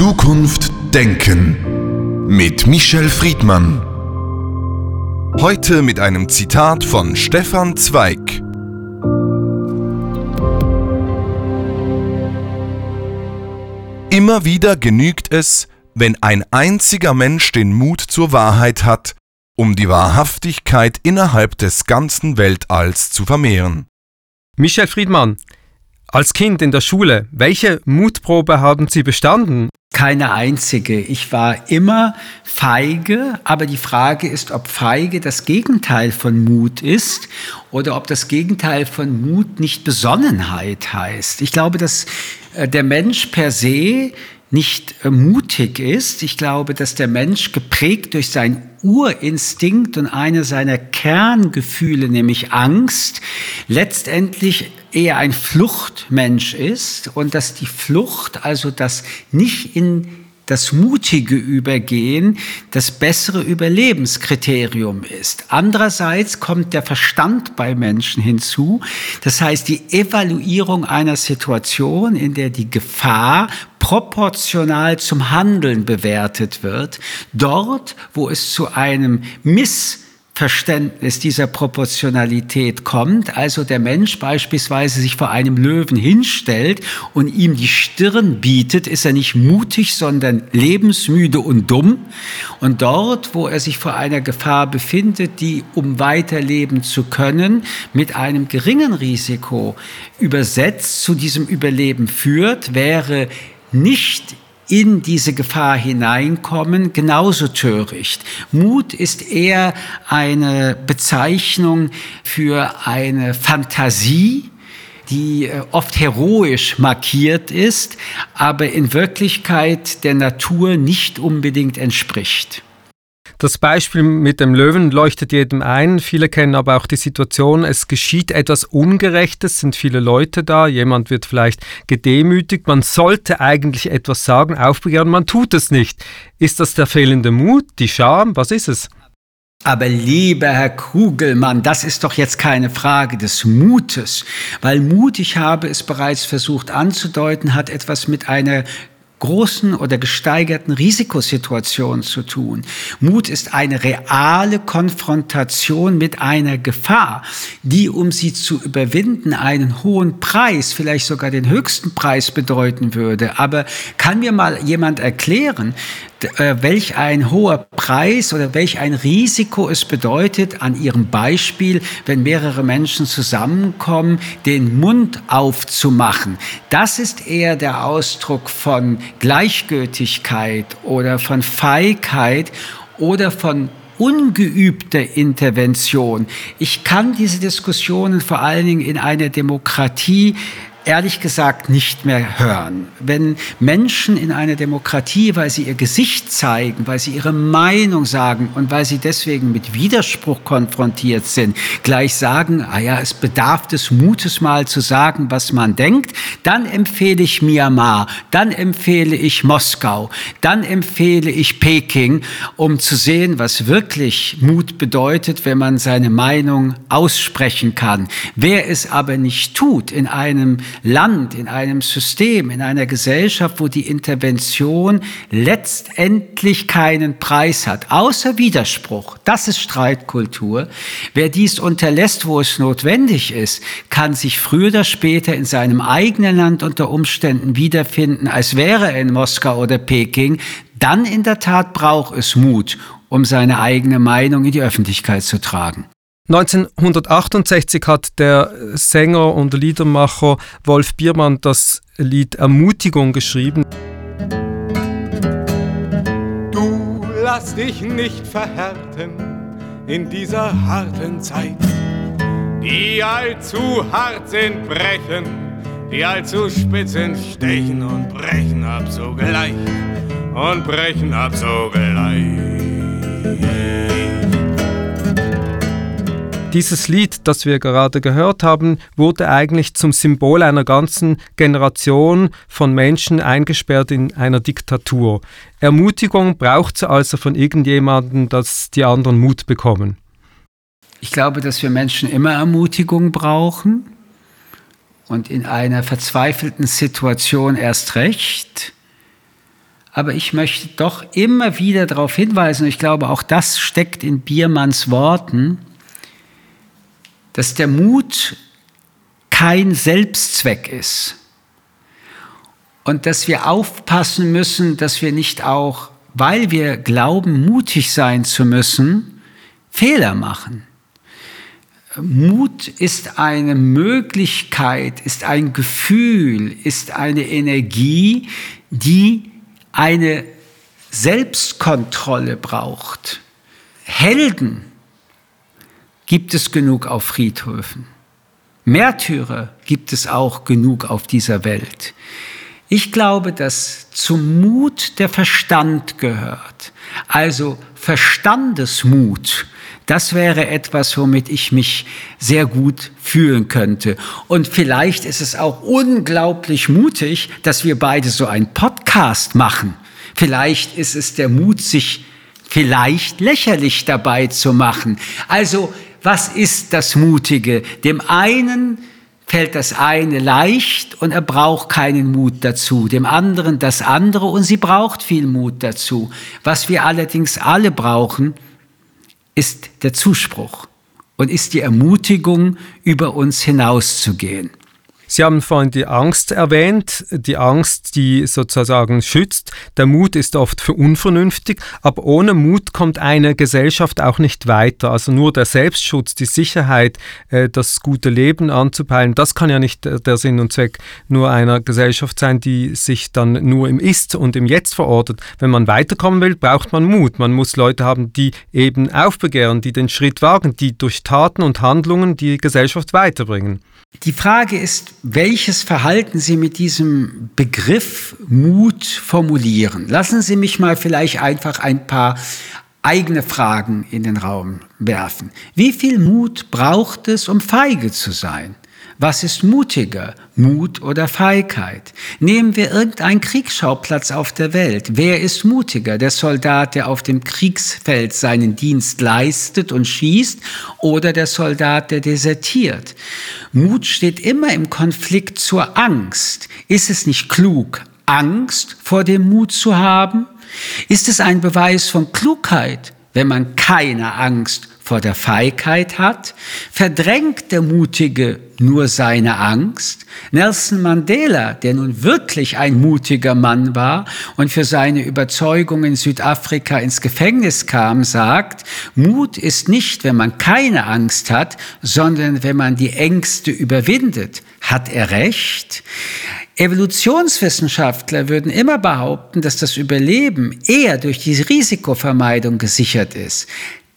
Zukunft denken mit Michel Friedmann. Heute mit einem Zitat von Stefan Zweig. Immer wieder genügt es, wenn ein einziger Mensch den Mut zur Wahrheit hat, um die Wahrhaftigkeit innerhalb des ganzen Weltalls zu vermehren. Michel Friedmann, als Kind in der Schule, welche Mutprobe haben Sie bestanden? Keine einzige. Ich war immer feige, aber die Frage ist, ob feige das Gegenteil von Mut ist oder ob das Gegenteil von Mut nicht Besonnenheit heißt. Ich glaube, dass äh, der Mensch per se nicht äh, mutig ist. Ich glaube, dass der Mensch geprägt durch seinen Urinstinkt und eine seiner Kerngefühle, nämlich Angst, letztendlich eher ein Fluchtmensch ist und dass die Flucht, also das nicht in das mutige Übergehen das bessere Überlebenskriterium ist. Andererseits kommt der Verstand bei Menschen hinzu. Das heißt, die Evaluierung einer Situation, in der die Gefahr proportional zum Handeln bewertet wird, dort, wo es zu einem Miss Verständnis dieser Proportionalität kommt, also der Mensch beispielsweise sich vor einem Löwen hinstellt und ihm die Stirn bietet, ist er nicht mutig, sondern lebensmüde und dumm. Und dort, wo er sich vor einer Gefahr befindet, die, um weiterleben zu können, mit einem geringen Risiko übersetzt zu diesem Überleben führt, wäre nicht in diese Gefahr hineinkommen, genauso töricht. Mut ist eher eine Bezeichnung für eine Fantasie, die äh, oft heroisch markiert ist, aber in Wirklichkeit der Natur nicht unbedingt entspricht. Das Beispiel mit dem Löwen leuchtet jedem ein. Viele kennen aber auch die Situation, es geschieht etwas Ungerechtes, sind viele Leute da, jemand wird vielleicht gedemütigt, man sollte eigentlich etwas sagen, aufbegehren, man tut es nicht. Ist das der fehlende Mut, die Scham? Was ist es? Aber lieber Herr Kugelmann, das ist doch jetzt keine Frage des Mutes, weil Mut, ich habe es bereits versucht anzudeuten, hat etwas mit einer großen oder gesteigerten Risikosituationen zu tun. Mut ist eine reale Konfrontation mit einer Gefahr, die, um sie zu überwinden, einen hohen Preis, vielleicht sogar den höchsten Preis bedeuten würde. Aber kann mir mal jemand erklären, äh, welch ein hoher Preis oder welch ein Risiko es bedeutet, an ihrem Beispiel, wenn mehrere Menschen zusammenkommen, den Mund aufzumachen. Das ist eher der Ausdruck von Gleichgültigkeit oder von Feigheit oder von ungeübter Intervention. Ich kann diese Diskussionen vor allen Dingen in einer Demokratie ehrlich gesagt nicht mehr hören. Wenn Menschen in einer Demokratie, weil sie ihr Gesicht zeigen, weil sie ihre Meinung sagen und weil sie deswegen mit Widerspruch konfrontiert sind, gleich sagen, ah ja, es bedarf des Mutes mal zu sagen, was man denkt, dann empfehle ich Myanmar, dann empfehle ich Moskau, dann empfehle ich Peking, um zu sehen, was wirklich Mut bedeutet, wenn man seine Meinung aussprechen kann. Wer es aber nicht tut in einem Land, in einem System, in einer Gesellschaft, wo die Intervention letztendlich keinen Preis hat, außer Widerspruch. Das ist Streitkultur. Wer dies unterlässt, wo es notwendig ist, kann sich früher oder später in seinem eigenen Land unter Umständen wiederfinden, als wäre er in Moskau oder Peking. Dann in der Tat braucht es Mut, um seine eigene Meinung in die Öffentlichkeit zu tragen. 1968 hat der Sänger und Liedermacher Wolf Biermann das Lied Ermutigung geschrieben. Du lass dich nicht verhärten in dieser harten Zeit. Die allzu hart sind, brechen, die allzu spitz sind, stechen und brechen ab sogleich und brechen ab sogleich. Dieses Lied, das wir gerade gehört haben, wurde eigentlich zum Symbol einer ganzen Generation von Menschen eingesperrt in einer Diktatur. Ermutigung braucht es also von irgendjemandem, dass die anderen Mut bekommen. Ich glaube, dass wir Menschen immer Ermutigung brauchen und in einer verzweifelten Situation erst recht. aber ich möchte doch immer wieder darauf hinweisen, und ich glaube, auch das steckt in Biermanns Worten, dass der Mut kein Selbstzweck ist und dass wir aufpassen müssen, dass wir nicht auch, weil wir glauben, mutig sein zu müssen, Fehler machen. Mut ist eine Möglichkeit, ist ein Gefühl, ist eine Energie, die eine Selbstkontrolle braucht. Helden gibt es genug auf Friedhöfen. Märtyrer gibt es auch genug auf dieser Welt. Ich glaube, dass zum Mut der Verstand gehört. Also Verstandesmut. Das wäre etwas, womit ich mich sehr gut fühlen könnte. Und vielleicht ist es auch unglaublich mutig, dass wir beide so einen Podcast machen. Vielleicht ist es der Mut, sich vielleicht lächerlich dabei zu machen. Also, was ist das Mutige? Dem einen fällt das eine leicht und er braucht keinen Mut dazu, dem anderen das andere und sie braucht viel Mut dazu. Was wir allerdings alle brauchen, ist der Zuspruch und ist die Ermutigung, über uns hinauszugehen. Sie haben vorhin die Angst erwähnt, die Angst, die sozusagen schützt. Der Mut ist oft für unvernünftig, aber ohne Mut kommt eine Gesellschaft auch nicht weiter. Also nur der Selbstschutz, die Sicherheit, äh, das gute Leben anzupeilen, das kann ja nicht der Sinn und Zweck nur einer Gesellschaft sein, die sich dann nur im Ist und im Jetzt verortet. Wenn man weiterkommen will, braucht man Mut. Man muss Leute haben, die eben aufbegehren, die den Schritt wagen, die durch Taten und Handlungen die Gesellschaft weiterbringen. Die Frage ist, welches Verhalten Sie mit diesem Begriff Mut formulieren. Lassen Sie mich mal vielleicht einfach ein paar eigene Fragen in den Raum werfen. Wie viel Mut braucht es, um feige zu sein? Was ist mutiger, Mut oder Feigheit? Nehmen wir irgendeinen Kriegsschauplatz auf der Welt. Wer ist mutiger? Der Soldat, der auf dem Kriegsfeld seinen Dienst leistet und schießt oder der Soldat, der desertiert? Mut steht immer im Konflikt zur Angst. Ist es nicht klug, Angst vor dem Mut zu haben? Ist es ein Beweis von Klugheit, wenn man keine Angst vor der Feigheit hat, verdrängt der Mutige nur seine Angst. Nelson Mandela, der nun wirklich ein mutiger Mann war und für seine Überzeugung in Südafrika ins Gefängnis kam, sagt, Mut ist nicht, wenn man keine Angst hat, sondern wenn man die Ängste überwindet. Hat er recht? Evolutionswissenschaftler würden immer behaupten, dass das Überleben eher durch die Risikovermeidung gesichert ist.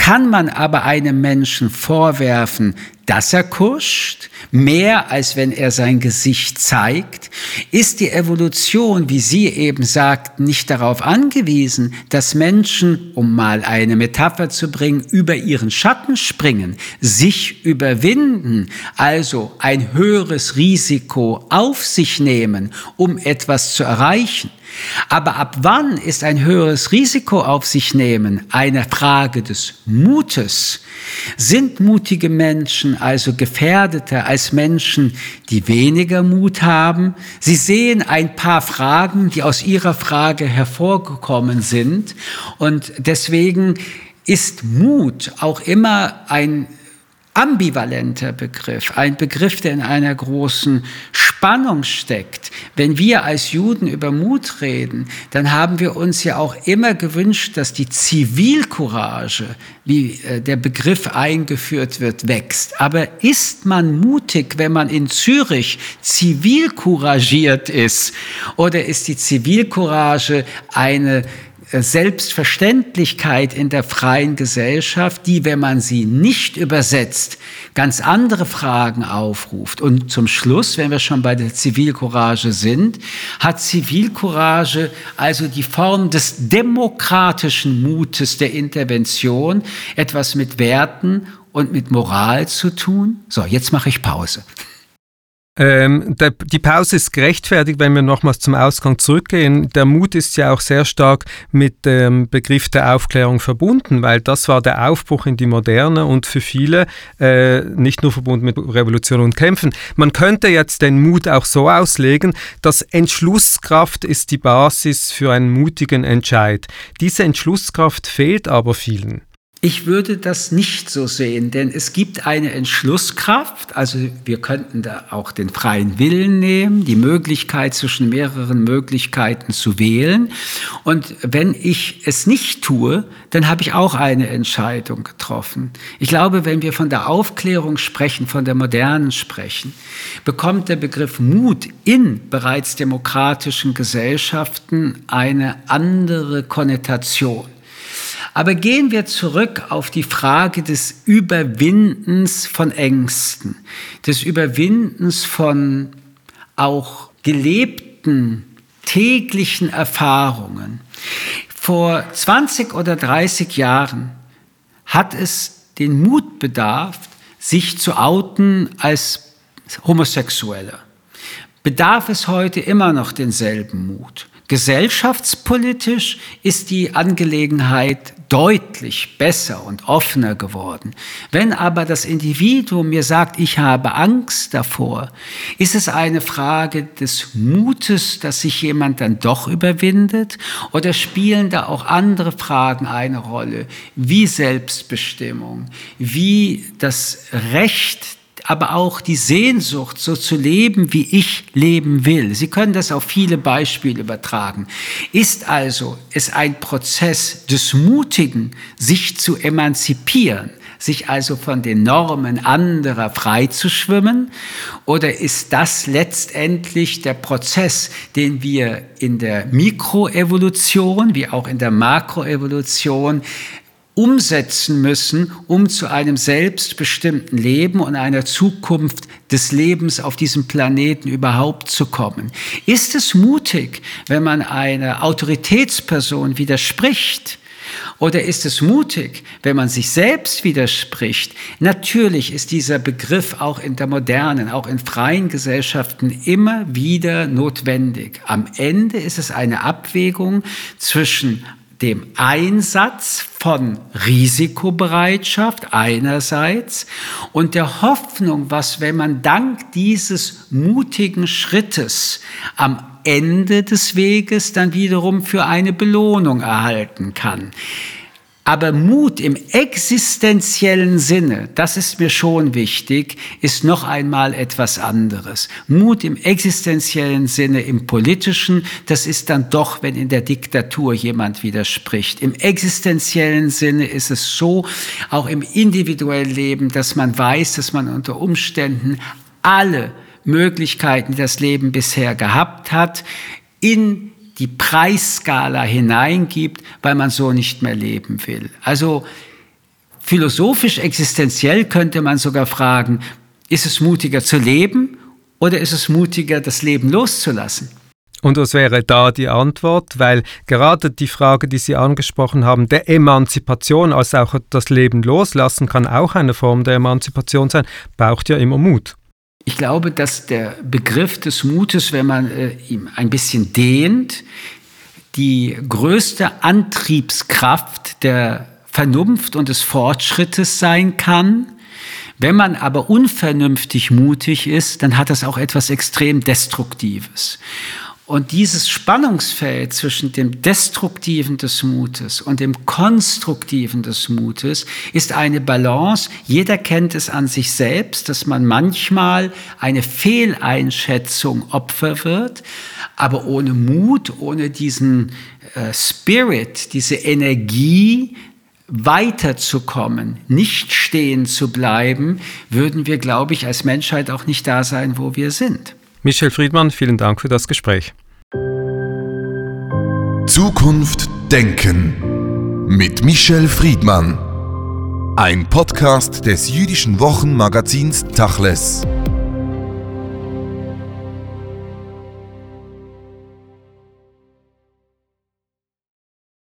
Kann man aber einem Menschen vorwerfen, dass er kuscht, mehr als wenn er sein Gesicht zeigt? Ist die Evolution, wie Sie eben sagten, nicht darauf angewiesen, dass Menschen, um mal eine Metapher zu bringen, über ihren Schatten springen, sich überwinden, also ein höheres Risiko auf sich nehmen, um etwas zu erreichen? Aber ab wann ist ein höheres Risiko auf sich nehmen eine Frage des Mutes? Sind mutige Menschen also gefährdeter als Menschen, die weniger Mut haben? Sie sehen ein paar Fragen, die aus Ihrer Frage hervorgekommen sind. Und deswegen ist Mut auch immer ein ambivalenter Begriff, ein Begriff, der in einer großen Spannung steckt. Wenn wir als Juden über Mut reden, dann haben wir uns ja auch immer gewünscht, dass die Zivilcourage, wie äh, der Begriff eingeführt wird, wächst. Aber ist man mutig, wenn man in Zürich zivilcouragiert ist? Oder ist die Zivilcourage eine Selbstverständlichkeit in der freien Gesellschaft, die, wenn man sie nicht übersetzt, ganz andere Fragen aufruft. Und zum Schluss, wenn wir schon bei der Zivilcourage sind, hat Zivilcourage also die Form des demokratischen Mutes der Intervention etwas mit Werten und mit Moral zu tun? So, jetzt mache ich Pause. Ähm, der, die Pause ist gerechtfertigt, wenn wir nochmals zum Ausgang zurückgehen. Der Mut ist ja auch sehr stark mit dem Begriff der Aufklärung verbunden, weil das war der Aufbruch in die Moderne und für viele äh, nicht nur verbunden mit Revolution und Kämpfen. Man könnte jetzt den Mut auch so auslegen, dass Entschlusskraft ist die Basis für einen mutigen Entscheid. Diese Entschlusskraft fehlt aber vielen. Ich würde das nicht so sehen, denn es gibt eine Entschlusskraft, also wir könnten da auch den freien Willen nehmen, die Möglichkeit zwischen mehreren Möglichkeiten zu wählen. Und wenn ich es nicht tue, dann habe ich auch eine Entscheidung getroffen. Ich glaube, wenn wir von der Aufklärung sprechen, von der modernen sprechen, bekommt der Begriff Mut in bereits demokratischen Gesellschaften eine andere Konnotation. Aber gehen wir zurück auf die Frage des Überwindens von Ängsten, des Überwindens von auch gelebten täglichen Erfahrungen. Vor 20 oder 30 Jahren hat es den Mut bedarf, sich zu outen als Homosexueller. Bedarf es heute immer noch denselben Mut? Gesellschaftspolitisch ist die Angelegenheit deutlich besser und offener geworden. Wenn aber das Individuum mir sagt, ich habe Angst davor, ist es eine Frage des Mutes, dass sich jemand dann doch überwindet? Oder spielen da auch andere Fragen eine Rolle, wie Selbstbestimmung, wie das Recht aber auch die Sehnsucht, so zu leben, wie ich leben will. Sie können das auf viele Beispiele übertragen. Ist also es ein Prozess des Mutigen, sich zu emanzipieren, sich also von den Normen anderer frei zu schwimmen? Oder ist das letztendlich der Prozess, den wir in der Mikroevolution wie auch in der Makroevolution umsetzen müssen, um zu einem selbstbestimmten Leben und einer Zukunft des Lebens auf diesem Planeten überhaupt zu kommen. Ist es mutig, wenn man einer Autoritätsperson widerspricht? Oder ist es mutig, wenn man sich selbst widerspricht? Natürlich ist dieser Begriff auch in der modernen, auch in freien Gesellschaften immer wieder notwendig. Am Ende ist es eine Abwägung zwischen dem Einsatz von Risikobereitschaft einerseits und der Hoffnung, was, wenn man dank dieses mutigen Schrittes am Ende des Weges dann wiederum für eine Belohnung erhalten kann. Aber Mut im existenziellen Sinne, das ist mir schon wichtig, ist noch einmal etwas anderes. Mut im existenziellen Sinne, im politischen, das ist dann doch, wenn in der Diktatur jemand widerspricht. Im existenziellen Sinne ist es so, auch im individuellen Leben, dass man weiß, dass man unter Umständen alle Möglichkeiten, die das Leben bisher gehabt hat, in die Preisskala hineingibt, weil man so nicht mehr leben will. Also philosophisch existenziell könnte man sogar fragen, ist es mutiger zu leben oder ist es mutiger, das Leben loszulassen? Und was wäre da die Antwort? Weil gerade die Frage, die Sie angesprochen haben, der Emanzipation, also auch das Leben loslassen, kann auch eine Form der Emanzipation sein, braucht ja immer Mut. Ich glaube, dass der Begriff des Mutes, wenn man äh, ihn ein bisschen dehnt, die größte Antriebskraft der Vernunft und des Fortschrittes sein kann. Wenn man aber unvernünftig mutig ist, dann hat das auch etwas extrem Destruktives. Und dieses Spannungsfeld zwischen dem Destruktiven des Mutes und dem Konstruktiven des Mutes ist eine Balance. Jeder kennt es an sich selbst, dass man manchmal eine Fehleinschätzung Opfer wird, aber ohne Mut, ohne diesen äh, Spirit, diese Energie, weiterzukommen, nicht stehen zu bleiben, würden wir, glaube ich, als Menschheit auch nicht da sein, wo wir sind. Michel Friedmann, vielen Dank für das Gespräch. Zukunft Denken mit Michel Friedmann. Ein Podcast des jüdischen Wochenmagazins Tachles.